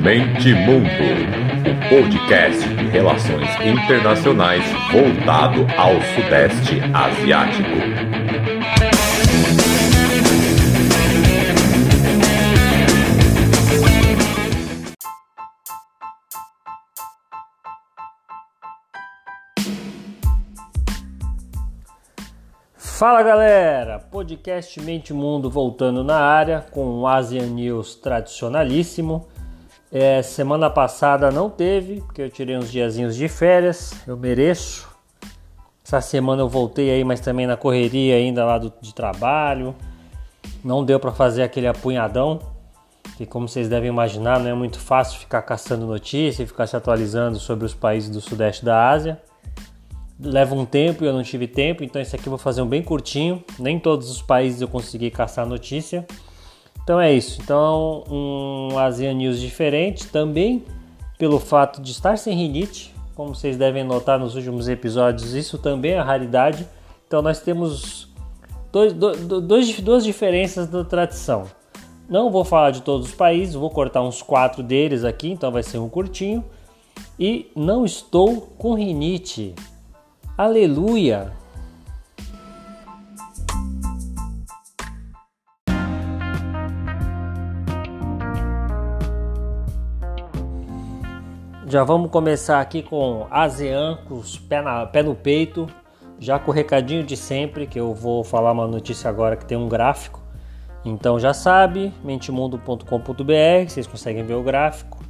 Mente Mundo, o podcast de relações internacionais voltado ao Sudeste Asiático. Fala galera, podcast Mente Mundo voltando na área com o Asian News tradicionalíssimo. É, semana passada não teve, porque eu tirei uns diazinhos de férias, eu mereço. Essa semana eu voltei aí, mas também na correria ainda lá do, de trabalho. Não deu para fazer aquele apunhadão, que como vocês devem imaginar, não é muito fácil ficar caçando notícia e ficar se atualizando sobre os países do sudeste da Ásia leva um tempo e eu não tive tempo, então esse aqui eu vou fazer um bem curtinho. Nem todos os países eu consegui caçar notícia. Então é isso. Então um ASEAN News diferente também pelo fato de estar sem rinite, como vocês devem notar nos últimos episódios, isso também é raridade. Então nós temos dois, dois, duas diferenças da tradição. Não vou falar de todos os países, vou cortar uns quatro deles aqui, então vai ser um curtinho. E não estou com rinite. Aleluia! Já vamos começar aqui com ASEAN, com os pé, na, pé no peito, já com o recadinho de sempre, que eu vou falar uma notícia agora que tem um gráfico. Então já sabe, mentemundo.com.br, vocês conseguem ver o gráfico.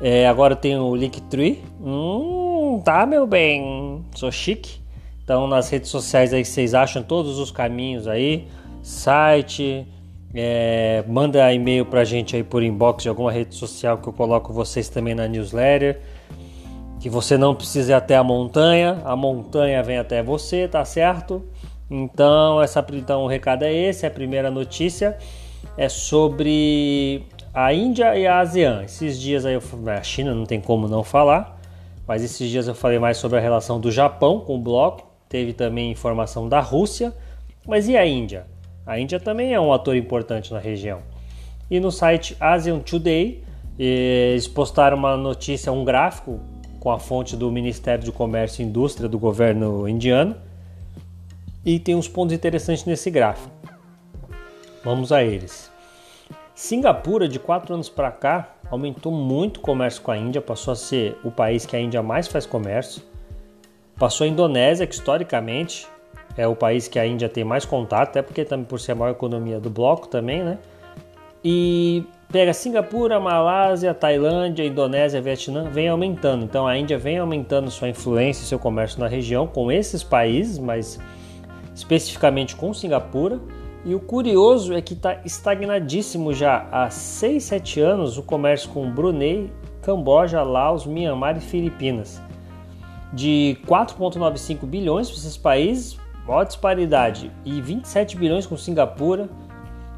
É, agora tem o Linktree. Hum, tá, meu bem? Sou chique. Então, nas redes sociais aí vocês acham todos os caminhos aí, site, é, manda e-mail pra gente aí por inbox de alguma rede social que eu coloco vocês também na newsletter. Que você não precisa ir até a montanha, a montanha vem até você, tá certo? Então, essa, então o recado é esse, a primeira notícia é sobre a Índia e a ASEAN. Esses dias aí, eu, a China não tem como não falar. Mas esses dias eu falei mais sobre a relação do Japão com o bloco, teve também informação da Rússia, mas e a Índia? A Índia também é um ator importante na região. E no site Asian Today, eles postaram uma notícia, um gráfico com a fonte do Ministério de Comércio e Indústria do governo indiano. E tem uns pontos interessantes nesse gráfico. Vamos a eles. Singapura, de quatro anos para cá, aumentou muito o comércio com a Índia, passou a ser o país que a Índia mais faz comércio. Passou a Indonésia, que historicamente é o país que a Índia tem mais contato, até porque também por ser a maior economia do bloco também, né? E pega Singapura, Malásia, Tailândia, Indonésia, Vietnã, vem aumentando. Então a Índia vem aumentando sua influência e seu comércio na região com esses países, mas especificamente com Singapura. E o curioso é que está estagnadíssimo já há 6, 7 anos o comércio com Brunei, Camboja, Laos, Myanmar e Filipinas. De 4,95 bilhões para esses países, maior disparidade, e 27 bilhões com Singapura,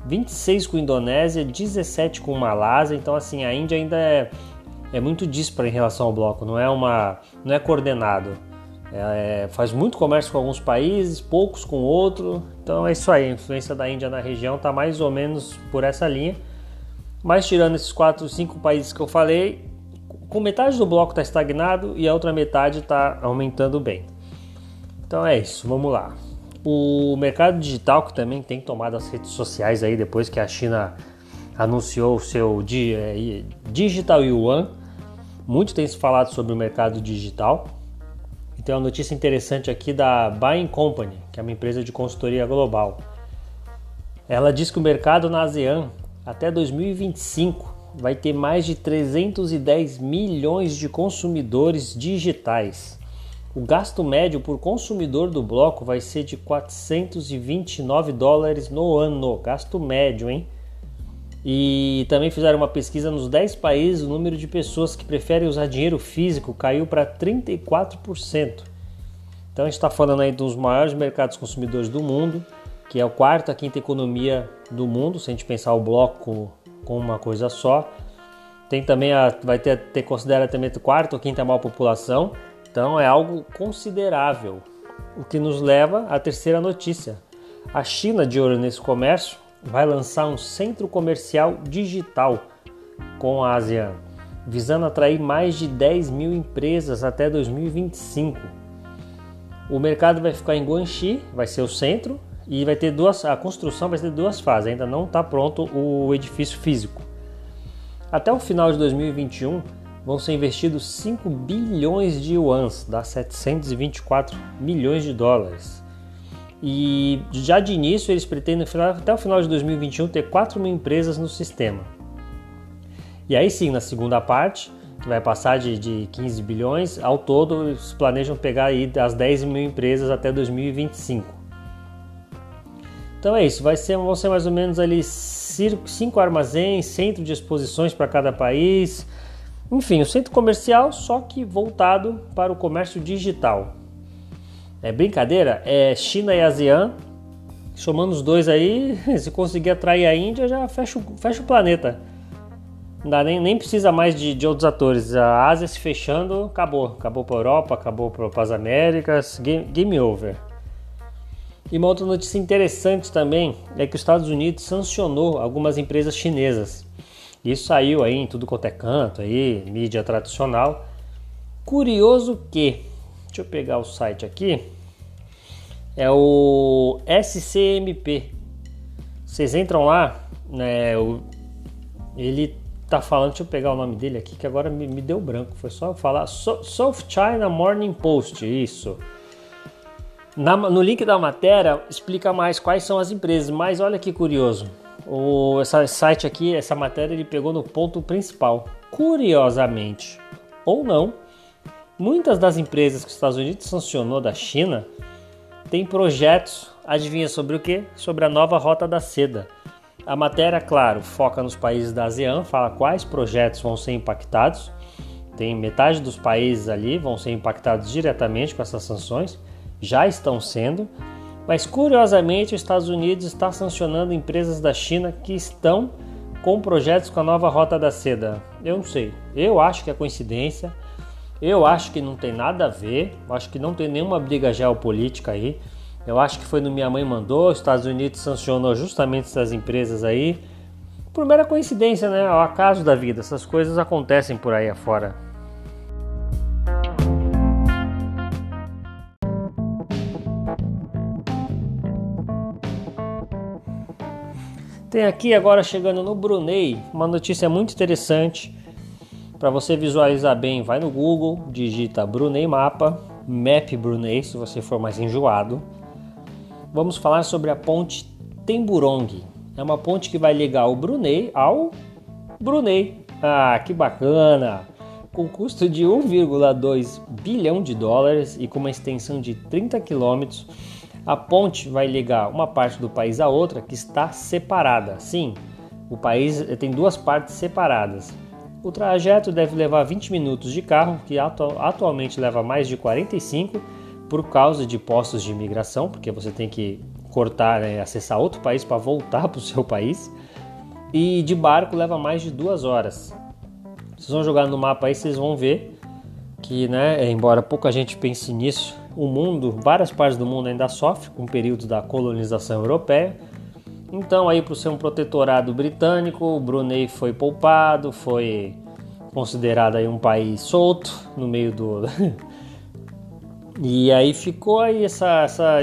26 com Indonésia, 17 com Malásia. Então, assim, a Índia ainda é, é muito dispara em relação ao bloco, não é, uma, não é coordenado. É, faz muito comércio com alguns países, poucos com outro. Então é isso aí, a influência da Índia na região está mais ou menos por essa linha. Mas tirando esses quatro, cinco países que eu falei, com metade do bloco está estagnado e a outra metade está aumentando bem. Então é isso, vamos lá. O mercado digital que também tem tomado as redes sociais aí depois que a China anunciou o seu é, Digital Yuan, muito tem se falado sobre o mercado digital. Tem uma notícia interessante aqui da Buying Company, que é uma empresa de consultoria global. Ela diz que o mercado na ASEAN até 2025 vai ter mais de 310 milhões de consumidores digitais. O gasto médio por consumidor do bloco vai ser de 429 dólares no ano. Gasto médio, hein? E também fizeram uma pesquisa nos 10 países, o número de pessoas que preferem usar dinheiro físico caiu para 34%. Então a gente está falando aí dos maiores mercados consumidores do mundo, que é o quarto, a quinta economia do mundo, se a gente pensar o bloco com uma coisa só. Tem também a, vai ter, ter considera também o quarto ou quinta maior população. Então é algo considerável. O que nos leva à terceira notícia. A China, de olho nesse comércio, vai lançar um centro comercial digital com a ASEAN, visando atrair mais de 10 mil empresas até 2025. O mercado vai ficar em Guangxi, vai ser o centro, e vai ter duas, a construção vai ter duas fases, ainda não está pronto o edifício físico. Até o final de 2021 vão ser investidos 5 bilhões de yuans, dá 724 milhões de dólares. E já de início eles pretendem até o final de 2021 ter 4 mil empresas no sistema. E aí sim, na segunda parte, vai passar de, de 15 bilhões, ao todo eles planejam pegar aí as 10 mil empresas até 2025. Então é isso, vai ser, vão ser mais ou menos ali cinco armazéns, centro de exposições para cada país. Enfim, o centro comercial, só que voltado para o comércio digital. É brincadeira? É China e ASEAN, somando os dois aí, se conseguir atrair a Índia, já fecha, fecha o planeta. Não dá, nem, nem precisa mais de, de outros atores. A Ásia se fechando, acabou. Acabou para Europa, acabou para as Américas, game, game over. E uma outra notícia interessante também é que os Estados Unidos sancionou algumas empresas chinesas. Isso saiu aí em tudo quanto é canto, aí, mídia tradicional. Curioso que, deixa eu pegar o site aqui, é o SCMP. Vocês entram lá, né? Ele tá falando, deixa eu pegar o nome dele aqui que agora me, me deu branco. Foi só eu falar South China Morning Post, isso. Na, no link da matéria explica mais quais são as empresas, mas olha que curioso. O essa site aqui, essa matéria, ele pegou no ponto principal. Curiosamente, ou não, muitas das empresas que os Estados Unidos sancionou da China têm projetos, adivinha sobre o que? Sobre a nova Rota da Seda. A matéria, claro, foca nos países da ASEAN, fala quais projetos vão ser impactados. Tem metade dos países ali vão ser impactados diretamente com essas sanções já estão sendo, mas curiosamente os Estados Unidos está sancionando empresas da China que estão com projetos com a nova Rota da Seda. Eu não sei, eu acho que é coincidência, eu acho que não tem nada a ver, acho que não tem nenhuma briga geopolítica aí. Eu acho que foi no Minha Mãe Mandou, os Estados Unidos sancionou justamente essas empresas aí. Por mera coincidência, né? O acaso da vida, essas coisas acontecem por aí afora. Tem aqui agora chegando no Brunei uma notícia muito interessante. Para você visualizar bem, vai no Google, digita Brunei Mapa, Map Brunei, se você for mais enjoado. Vamos falar sobre a ponte Temburong. É uma ponte que vai ligar o Brunei ao Brunei. Ah, que bacana! Com custo de 1,2 bilhão de dólares e com uma extensão de 30 quilômetros a ponte vai ligar uma parte do país a outra que está separada. Sim, o país tem duas partes separadas. O trajeto deve levar 20 minutos de carro, que atu atualmente leva mais de 45 por causa de postos de imigração, porque você tem que cortar, né, acessar outro país para voltar para o seu país. E de barco leva mais de duas horas. Vocês vão jogar no mapa aí, vocês vão ver que, né, embora pouca gente pense nisso, o mundo, várias partes do mundo ainda sofrem com o período da colonização europeia. Então, aí, por ser um protetorado britânico, o Brunei foi poupado, foi considerado aí um país solto no meio do. e aí ficou aí essa, essa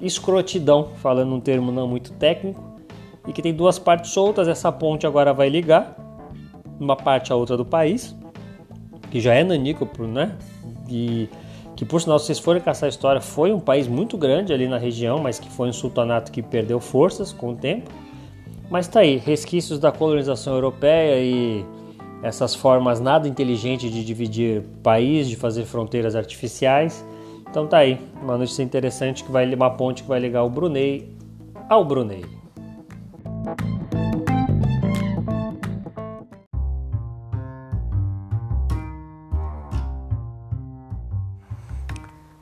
escrotidão, falando um termo não muito técnico, e que tem duas partes soltas. Essa ponte agora vai ligar uma parte a outra do país, que já é nanícola, né? E que por sinal, se vocês forem caçar a história, foi um país muito grande ali na região, mas que foi um sultanato que perdeu forças com o tempo. Mas tá aí, resquícios da colonização europeia e essas formas nada inteligentes de dividir país, de fazer fronteiras artificiais. Então tá aí, uma notícia interessante que vai uma ponte que vai ligar o Brunei ao Brunei.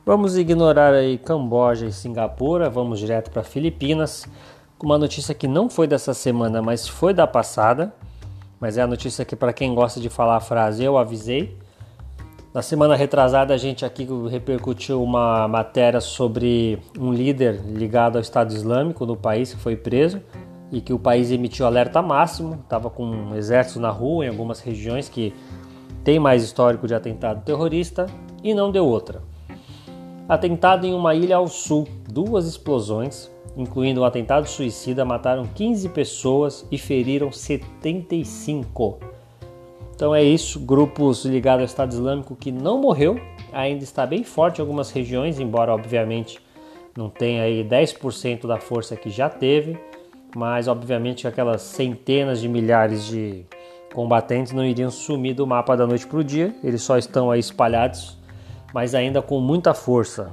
Vamos ignorar aí Camboja e Singapura, vamos direto para Filipinas, com uma notícia que não foi dessa semana, mas foi da passada. Mas é a notícia que para quem gosta de falar a frase eu avisei. Na semana retrasada a gente aqui repercutiu uma matéria sobre um líder ligado ao Estado Islâmico no país que foi preso. e que o país emitiu alerta máximo, estava com um exército na rua em algumas regiões que tem mais histórico de atentado terrorista e não deu outra. Atentado em uma ilha ao sul, duas explosões, incluindo um atentado suicida, mataram 15 pessoas e feriram 75. Então é isso, grupos ligados ao Estado Islâmico que não morreu, ainda está bem forte em algumas regiões, embora obviamente não tenha aí 10% da força que já teve, mas obviamente aquelas centenas de milhares de combatentes não iriam sumir do mapa da noite para o dia, eles só estão aí espalhados, mas ainda com muita força.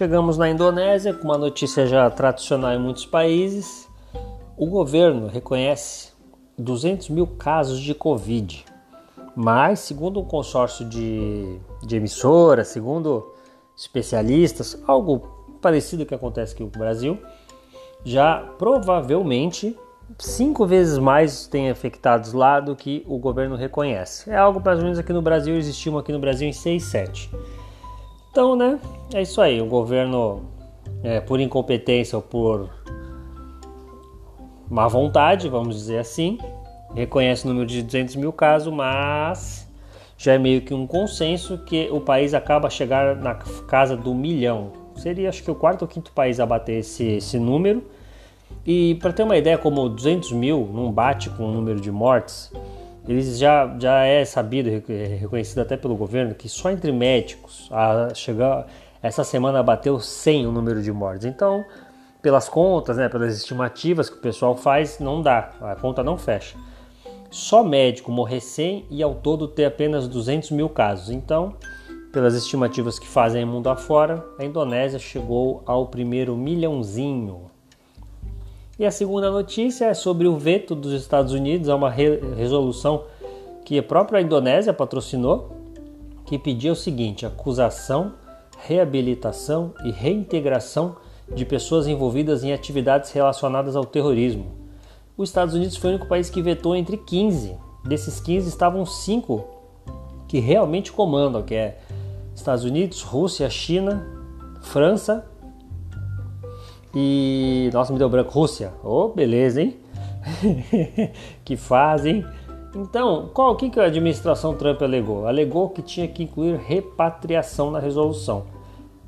Chegamos na Indonésia com uma notícia já tradicional em muitos países. O governo reconhece 200 mil casos de Covid, mas, segundo um consórcio de, de emissoras, segundo especialistas, algo parecido que acontece aqui no Brasil, já provavelmente cinco vezes mais tem afetados lá do que o governo reconhece. É algo mais ou menos aqui no Brasil, existiu aqui no Brasil em 6, 7. Então, né, é isso aí. O governo, é, por incompetência ou por má vontade, vamos dizer assim, reconhece o número de 200 mil casos, mas já é meio que um consenso que o país acaba a chegar na casa do milhão. Seria, acho que, o quarto ou quinto país a bater esse, esse número. E para ter uma ideia, como 200 mil não bate com o número de mortes, eles já, já é sabido, reconhecido até pelo governo, que só entre médicos a chegar essa semana bateu 100 o número de mortes. Então, pelas contas, né, pelas estimativas que o pessoal faz, não dá, a conta não fecha. Só médico morrer 100 e ao todo ter apenas 200 mil casos. Então, pelas estimativas que fazem mundo afora, a Indonésia chegou ao primeiro milhãozinho. E a segunda notícia é sobre o veto dos Estados Unidos a uma re resolução que a própria Indonésia patrocinou, que pedia o seguinte: acusação, reabilitação e reintegração de pessoas envolvidas em atividades relacionadas ao terrorismo. Os Estados Unidos foi o único país que vetou entre 15. Desses 15 estavam cinco que realmente comandam, que é Estados Unidos, Rússia, China, França e. Nossa, me deu branco. Rússia. Oh, beleza, hein? que fazem. Então, qual que, que a administração Trump alegou? Alegou que tinha que incluir repatriação na resolução.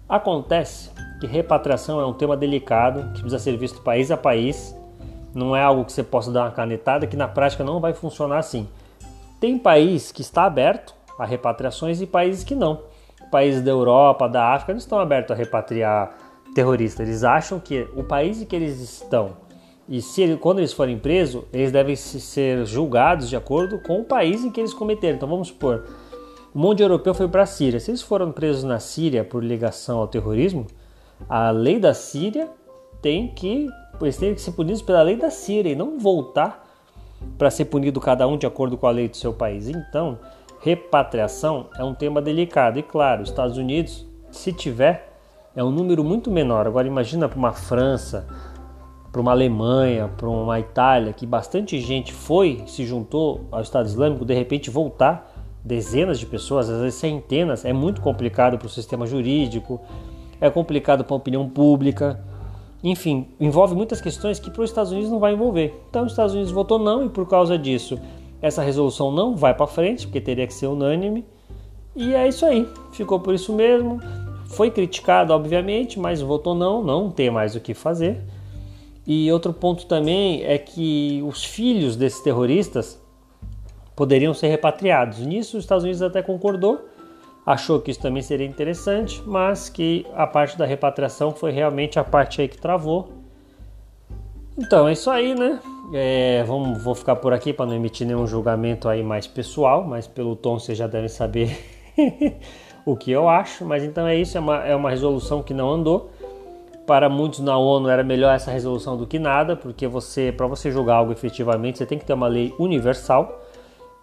Acontece que repatriação é um tema delicado que precisa ser visto país a país. Não é algo que você possa dar uma canetada que na prática não vai funcionar assim. Tem país que está aberto a repatriações e países que não. Países da Europa, da África não estão abertos a repatriar terroristas. Eles acham que o país em que eles estão e se quando eles forem presos, eles devem ser julgados de acordo com o país em que eles cometeram. Então vamos supor, o monte europeu foi para a Síria. Se eles foram presos na Síria por ligação ao terrorismo, a lei da Síria tem que eles têm que ser punidos pela lei da Síria e não voltar para ser punido cada um de acordo com a lei do seu país. Então, repatriação é um tema delicado e claro, os Estados Unidos, se tiver é um número muito menor. Agora imagina para uma França, para uma Alemanha, para uma Itália, que bastante gente foi, se juntou ao Estado Islâmico, de repente voltar dezenas de pessoas, às vezes centenas, é muito complicado para o sistema jurídico, é complicado para a opinião pública. Enfim, envolve muitas questões que para os Estados Unidos não vai envolver. Então, os Estados Unidos votou não e por causa disso, essa resolução não vai para frente, porque teria que ser unânime. E é isso aí, ficou por isso mesmo. Foi criticado, obviamente, mas votou não, não tem mais o que fazer. E outro ponto também é que os filhos desses terroristas poderiam ser repatriados. Nisso, os Estados Unidos até concordou, achou que isso também seria interessante, mas que a parte da repatriação foi realmente a parte aí que travou. Então é isso aí, né? É, vamos, vou ficar por aqui para não emitir nenhum julgamento aí mais pessoal, mas pelo tom vocês já devem saber o que eu acho, mas então é isso, é uma, é uma resolução que não andou. Para muitos na ONU era melhor essa resolução do que nada, porque você, para você julgar algo efetivamente, você tem que ter uma lei universal,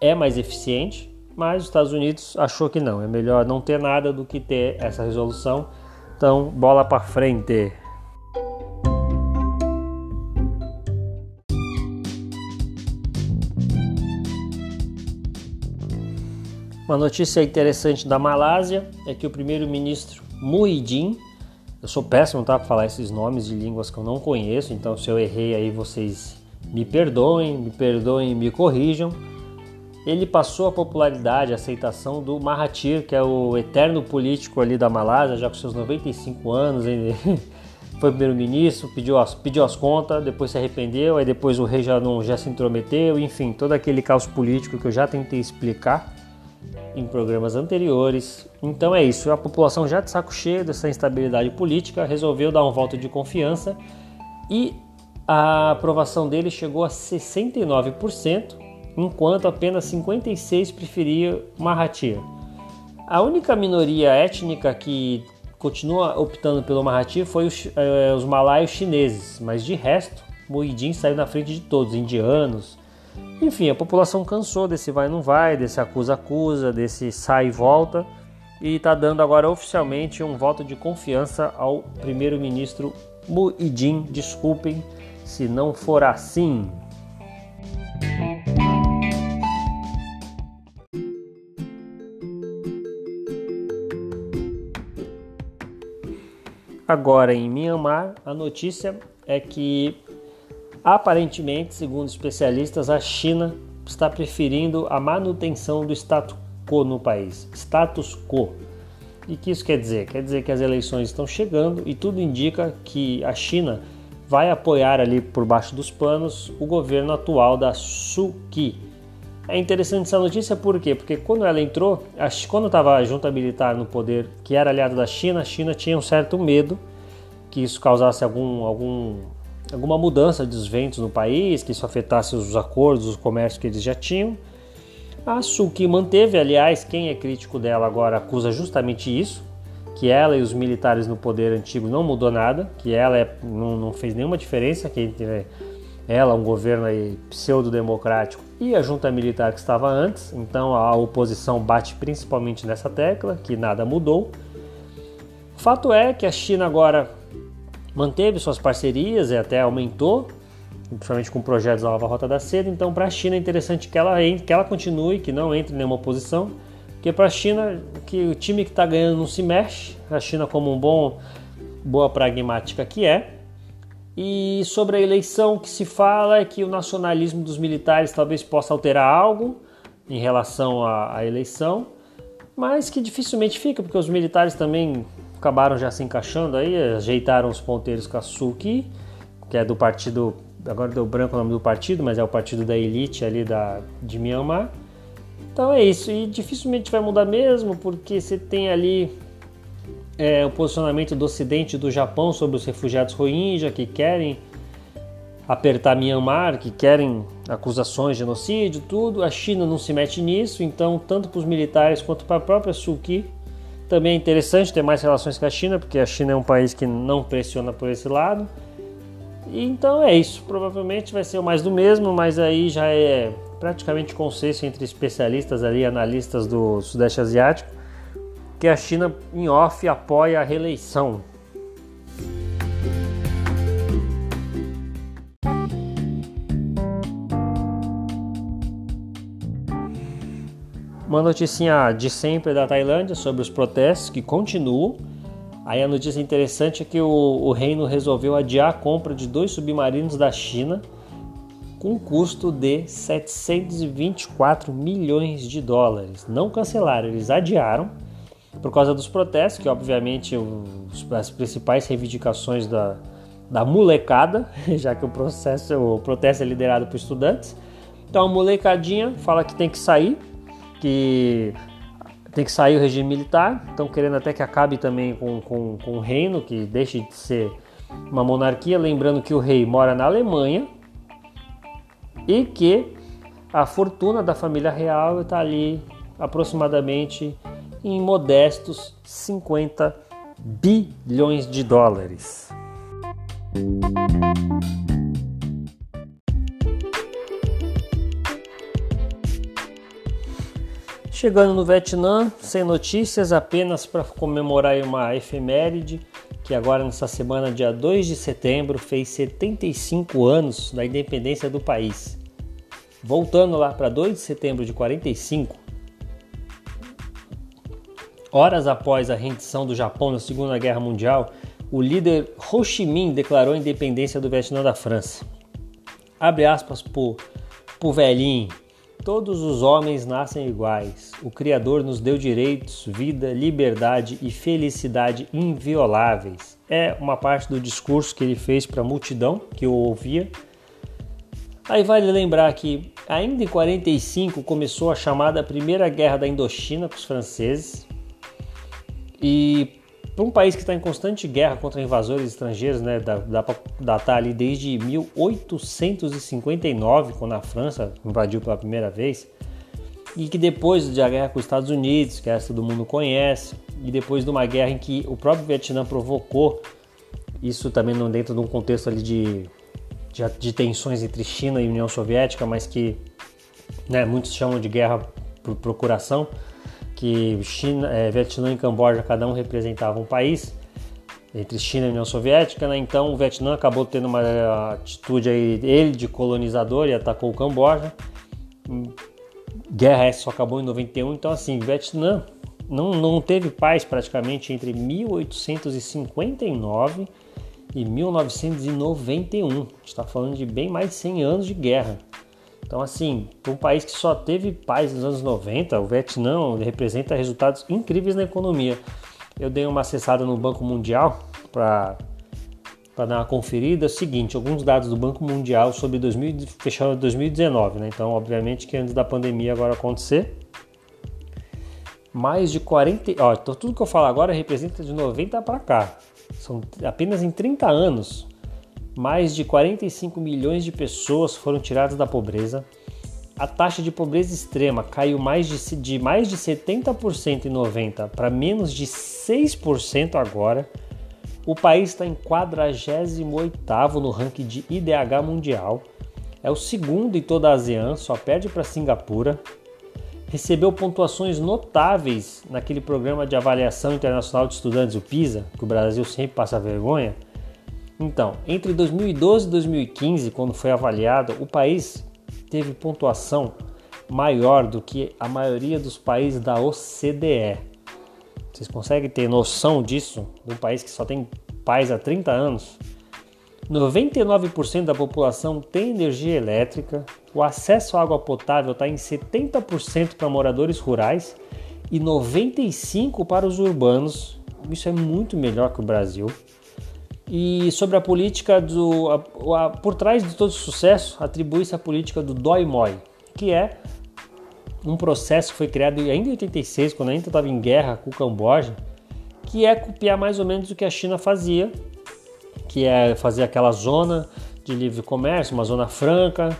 é mais eficiente, mas os Estados Unidos achou que não, é melhor não ter nada do que ter essa resolução. Então, bola para frente. Uma notícia interessante da Malásia é que o primeiro-ministro Muhyiddin, eu sou péssimo tá, para falar esses nomes de línguas que eu não conheço, então se eu errei aí vocês me perdoem, me perdoem e me corrijam. Ele passou a popularidade, a aceitação do Mahathir, que é o eterno político ali da Malásia, já com seus 95 anos, ele foi primeiro-ministro, pediu as, pediu as contas, depois se arrependeu, aí depois o rei já, não, já se intrometeu, enfim, todo aquele caos político que eu já tentei explicar em programas anteriores. Então é isso, a população já de saco cheio dessa instabilidade política resolveu dar um voto de confiança e a aprovação dele chegou a 69%, enquanto apenas 56% preferia Mahathir. A única minoria étnica que continua optando pelo Mahathir foi os, eh, os malaios chineses, mas de resto, Muhyiddin saiu na frente de todos, indianos. Enfim, a população cansou desse vai não vai, desse acusa-acusa, desse sai e volta, e está dando agora oficialmente um voto de confiança ao primeiro-ministro Muhyiddin. Desculpem se não for assim. Agora, em Myanmar, a notícia é que, aparentemente, segundo especialistas, a China está preferindo a manutenção do status quo no país. Status quo. E que isso quer dizer? Quer dizer que as eleições estão chegando e tudo indica que a China vai apoiar ali por baixo dos panos o governo atual da Suki. É interessante essa notícia por quê? Porque quando ela entrou, quando estava a junta militar no poder, que era aliado da China, a China tinha um certo medo que isso causasse algum, algum, alguma mudança dos ventos no país, que isso afetasse os acordos, os comércios que eles já tinham. A Suki manteve, aliás, quem é crítico dela agora acusa justamente isso, que ela e os militares no poder antigo não mudou nada, que ela é, não, não fez nenhuma diferença, que ela, um governo pseudo-democrático, e a junta militar que estava antes, então a oposição bate principalmente nessa tecla, que nada mudou. Fato é que a China agora manteve suas parcerias e até aumentou, principalmente com projetos da Nova Rota da Seda. Então, para a China é interessante que ela, que ela continue, que não entre em nenhuma oposição, porque para a China, que o time que está ganhando não se mexe, a China como um bom, boa pragmática que é, e sobre a eleição, que se fala é que o nacionalismo dos militares talvez possa alterar algo em relação à, à eleição, mas que dificilmente fica, porque os militares também acabaram já se encaixando aí, ajeitaram os ponteiros com a Suki, que é do partido, agora deu branco o nome do partido, mas é o partido da elite ali da, de Myanmar. Então é isso, e dificilmente vai mudar mesmo, porque você tem ali é, o posicionamento do Ocidente do Japão sobre os refugiados Rohingya que querem apertar Myanmar, que querem acusações de genocídio, tudo. A China não se mete nisso, então tanto para os militares quanto para a própria Suki também é interessante ter mais relações com a China, porque a China é um país que não pressiona por esse lado. E então é isso. Provavelmente vai ser mais do mesmo, mas aí já é praticamente consenso entre especialistas ali, analistas do Sudeste Asiático, que a China em off apoia a reeleição. Uma notícia de sempre da Tailândia sobre os protestos que continuam. Aí a notícia interessante é que o, o reino resolveu adiar a compra de dois submarinos da China com custo de 724 milhões de dólares. Não cancelaram, eles adiaram por causa dos protestos, que obviamente os, as principais reivindicações da, da molecada, já que o processo, o protesto é liderado por estudantes. Então a molecadinha fala que tem que sair, que tem que sair o regime militar, estão querendo até que acabe também com, com, com o reino, que deixe de ser uma monarquia, lembrando que o rei mora na Alemanha e que a fortuna da família real está ali aproximadamente em modestos 50 bilhões de dólares. Chegando no Vietnã, sem notícias, apenas para comemorar uma efeméride que agora nessa semana, dia 2 de setembro, fez 75 anos da independência do país. Voltando lá para 2 de setembro de 45, Horas após a rendição do Japão na Segunda Guerra Mundial, o líder Ho Chi Minh declarou a independência do Vietnã da França. Abre aspas pro, pro velhinho. Todos os homens nascem iguais. O Criador nos deu direitos, vida, liberdade e felicidade invioláveis. É uma parte do discurso que ele fez para a multidão que eu ouvia. Aí vale lembrar que ainda em 45 começou a chamada Primeira Guerra da Indochina com os franceses. E para um país que está em constante guerra contra invasores estrangeiros, né, dá, dá para datar ali desde 1859, quando a França invadiu pela primeira vez, e que depois da guerra com os Estados Unidos, que essa todo mundo conhece, e depois de uma guerra em que o próprio Vietnã provocou, isso também não dentro de um contexto ali de, de, de tensões entre China e União Soviética, mas que né, muitos chamam de guerra por procuração, que China, é, Vietnã e Camboja cada um representavam um país entre China e União Soviética, né? então o Vietnã acabou tendo uma atitude aí ele de colonizador e atacou o Camboja. Guerra essa só acabou em 91, então assim, Vietnã não, não teve paz praticamente entre 1859 e 1991. A gente está falando de bem mais de 100 anos de guerra. Então, assim, um país que só teve paz nos anos 90, o Vietnã representa resultados incríveis na economia. Eu dei uma acessada no Banco Mundial para dar uma conferida. É o seguinte, alguns dados do Banco Mundial sobre 2000, fechado 2019, né? Então, obviamente que antes da pandemia agora acontecer, mais de 40, ó, então tudo que eu falo agora representa de 90 para cá. São apenas em 30 anos mais de 45 milhões de pessoas foram tiradas da pobreza. A taxa de pobreza extrema caiu mais de, de mais de 70% em 90 para menos de 6% agora. O país está em 48º no ranking de IDH mundial. É o segundo em toda a ASEAN, só perde para Singapura. Recebeu pontuações notáveis naquele programa de avaliação internacional de estudantes, o PISA, que o Brasil sempre passa vergonha então, entre 2012 e 2015, quando foi avaliado, o país teve pontuação maior do que a maioria dos países da OCDE. Vocês conseguem ter noção disso? De um país que só tem paz há 30 anos? 99% da população tem energia elétrica, o acesso à água potável está em 70% para moradores rurais e 95% para os urbanos. Isso é muito melhor que o Brasil e sobre a política do. A, a, por trás de todo sucesso, atribui-se a política do Doi-Moi, que é um processo que foi criado ainda em 86, quando ainda estava em guerra com o Camboja, que é copiar mais ou menos o que a China fazia, que é fazer aquela zona de livre comércio, uma zona franca,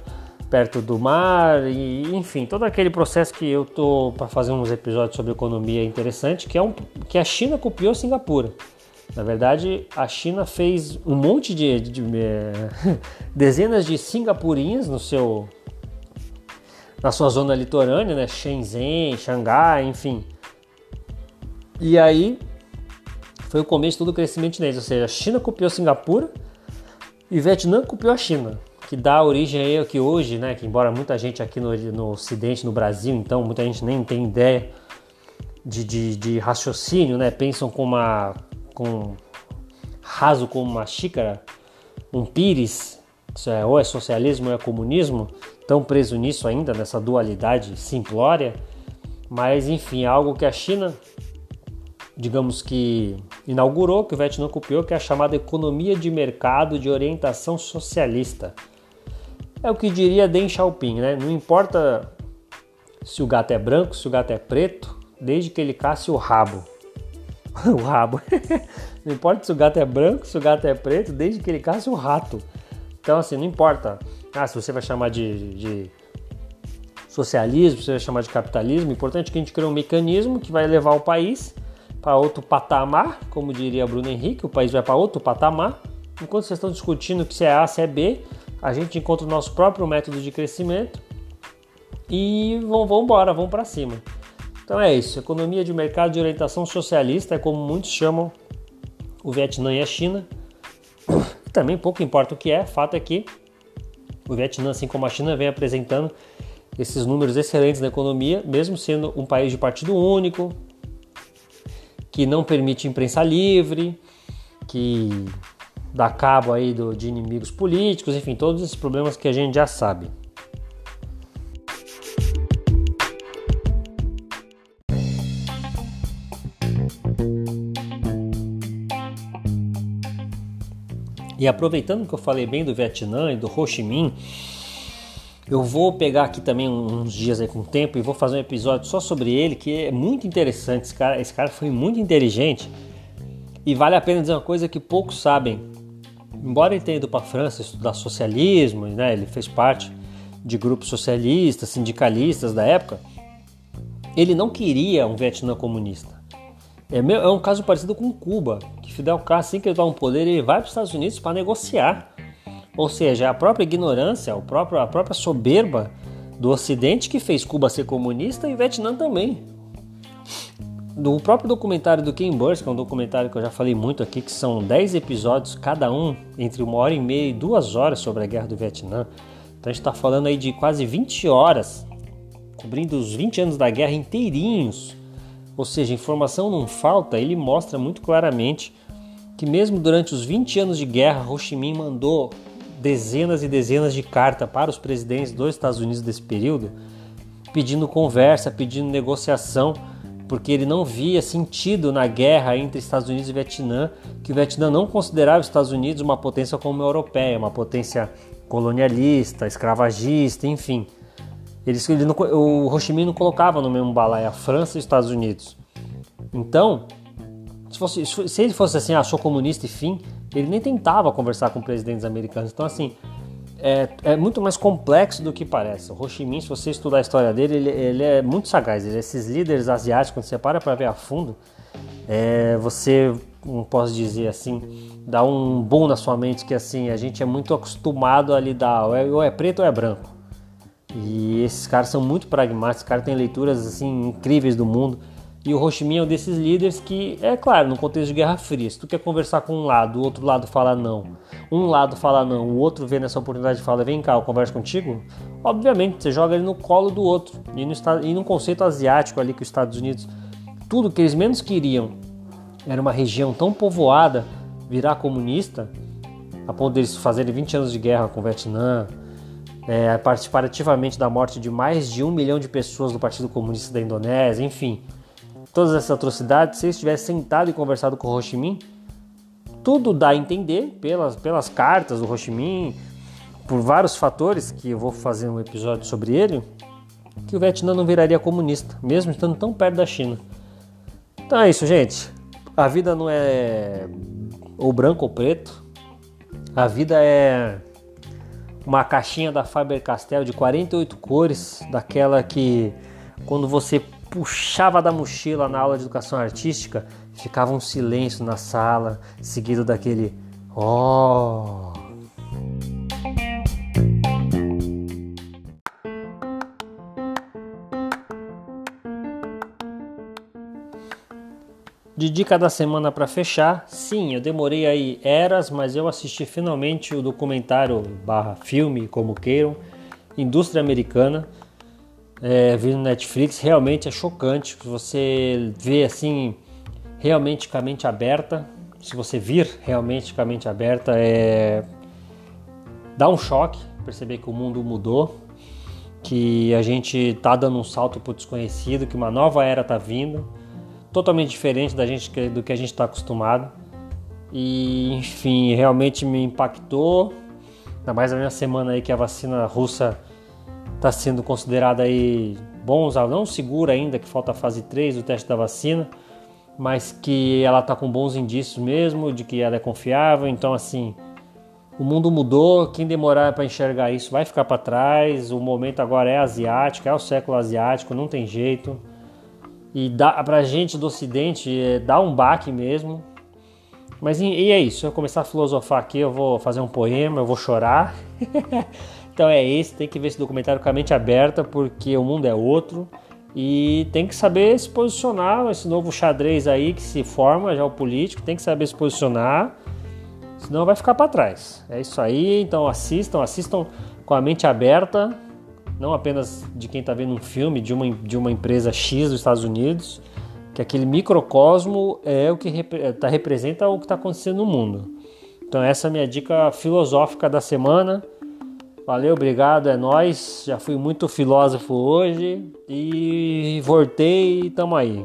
perto do mar, e enfim, todo aquele processo que eu tô para fazer uns episódios sobre economia interessante, que é um que a China copiou Singapura. Na verdade, a China fez um monte de, de, de é, dezenas de singapurinhas no seu na sua zona litorânea, né? Shenzhen, Xangai, enfim. E aí foi o começo de todo o crescimento chinês, ou seja, a China copiou Singapura e Vietnã copiou a China, que dá origem aí que hoje, né, que embora muita gente aqui no, no ocidente, no Brasil, então muita gente nem tem ideia de, de, de raciocínio, né, pensam com uma com raso como uma xícara, um pires, é, ou é socialismo ou é comunismo, tão preso nisso ainda, nessa dualidade simplória, mas enfim, é algo que a China, digamos que inaugurou, que o Vietnã copiou, que é a chamada economia de mercado de orientação socialista. É o que diria Deng Xiaoping, né? Não importa se o gato é branco, se o gato é preto, desde que ele casse o rabo. o rabo. não importa se o gato é branco, se o gato é preto, desde que ele caça o rato. Então, assim, não importa ah, se você vai chamar de, de socialismo, se você vai chamar de capitalismo, o importante é que a gente crie um mecanismo que vai levar o país para outro patamar, como diria Bruno Henrique, o país vai para outro patamar. Enquanto vocês estão discutindo que se é A, se é B, a gente encontra o nosso próprio método de crescimento e vamos embora, vamos para cima. Então é isso, economia de mercado de orientação socialista é como muitos chamam o Vietnã e a China. Também pouco importa o que é, fato é que o Vietnã, assim como a China, vem apresentando esses números excelentes na economia, mesmo sendo um país de partido único, que não permite imprensa livre, que dá cabo aí do, de inimigos políticos, enfim, todos esses problemas que a gente já sabe. E aproveitando que eu falei bem do Vietnã e do Ho Chi Minh, eu vou pegar aqui também uns dias aí com tempo e vou fazer um episódio só sobre ele, que é muito interessante. Esse cara, esse cara foi muito inteligente e vale a pena dizer uma coisa que poucos sabem. Embora ele tenha ido para a França estudar socialismo, né, ele fez parte de grupos socialistas, sindicalistas da época, ele não queria um Vietnã comunista. É, é um caso parecido com Cuba, que Fidel Castro, assim que ele toma o poder, ele vai para os Estados Unidos para negociar. Ou seja, a própria ignorância, a própria, a própria soberba do Ocidente que fez Cuba ser comunista e Vietnã também. Do próprio documentário do Ken Burns, que é um documentário que eu já falei muito aqui, que são 10 episódios, cada um entre uma hora e meia e duas horas sobre a guerra do Vietnã. Então a gente está falando aí de quase 20 horas, cobrindo os 20 anos da guerra inteirinhos ou seja, informação não falta, ele mostra muito claramente que mesmo durante os 20 anos de guerra, Ho Chi Minh mandou dezenas e dezenas de cartas para os presidentes dos Estados Unidos desse período, pedindo conversa, pedindo negociação, porque ele não via sentido na guerra entre Estados Unidos e Vietnã, que o Vietnã não considerava os Estados Unidos uma potência como a europeia, uma potência colonialista, escravagista, enfim. Eles, ele não, o Ho Chi Minh não colocava no mesmo balaio a França e os Estados Unidos. Então, se, fosse, se ele fosse assim, sou comunista e fim, ele nem tentava conversar com presidentes americanos. Então, assim, é, é, muito mais complexo do que parece. O Ho Chi Minh, se você estudar a história dele, ele, ele é muito sagaz. Ele, esses líderes asiáticos, quando você para para ver a fundo, é, você, não posso dizer assim, dá um bom na sua mente que assim, a gente é muito acostumado a lidar, ou é, ou é preto ou é branco. E esses caras são muito pragmáticos, esses caras têm leituras assim incríveis do mundo. E o Ho Chi Minh é um desses líderes que, é claro, no contexto de Guerra Fria, se tu quer conversar com um lado, o outro lado fala não, um lado fala não, o outro vê nessa oportunidade e fala vem cá, eu converso contigo, obviamente você joga ele no colo do outro. E no, e no conceito asiático ali que os Estados Unidos, tudo que eles menos queriam era uma região tão povoada virar comunista, a ponto deles fazerem 20 anos de guerra com o Vietnã, é, participar ativamente da morte de mais de um milhão de pessoas do Partido Comunista da Indonésia, enfim, todas essas atrocidades, se eles tivessem sentado e conversado com o Ho Chi Minh, tudo dá a entender pelas, pelas cartas do Ho Chi Minh, por vários fatores que eu vou fazer um episódio sobre ele, que o Vietnã não viraria comunista, mesmo estando tão perto da China. Então é isso, gente. A vida não é ou branco ou preto. A vida é uma caixinha da Faber-Castell de 48 cores, daquela que quando você puxava da mochila na aula de educação artística, ficava um silêncio na sala, seguido daquele oh. De dica da semana para fechar, sim, eu demorei aí eras, mas eu assisti finalmente o documentário barra filme, como queiram, Indústria Americana, é, vi no Netflix, realmente é chocante, você vê assim, realmente com a mente aberta, se você vir realmente com a mente aberta, é... dá um choque perceber que o mundo mudou, que a gente está dando um salto para o desconhecido, que uma nova era está vindo, totalmente diferente da gente do que a gente está acostumado. E enfim, realmente me impactou. Ainda mais na minha semana aí que a vacina russa está sendo considerada aí bons, não segura ainda, que falta a fase 3 do teste da vacina, mas que ela está com bons indícios mesmo, de que ela é confiável. Então, assim, o mundo mudou. Quem demorar para enxergar isso vai ficar para trás. O momento agora é asiático, é o século asiático, não tem jeito. E dá, pra gente do ocidente é, dá um baque mesmo. Mas e é isso, eu começar a filosofar aqui, eu vou fazer um poema, eu vou chorar. então é isso, tem que ver esse documentário com a mente aberta, porque o mundo é outro. E tem que saber se posicionar, esse novo xadrez aí que se forma, já o político, tem que saber se posicionar, senão vai ficar para trás. É isso aí, então assistam, assistam com a mente aberta, não apenas de quem está vendo um filme de uma, de uma empresa X dos Estados Unidos, que aquele microcosmo é o que rep tá, representa o que está acontecendo no mundo. Então essa é a minha dica filosófica da semana. Valeu, obrigado, é nós. Já fui muito filósofo hoje e voltei e tamo aí.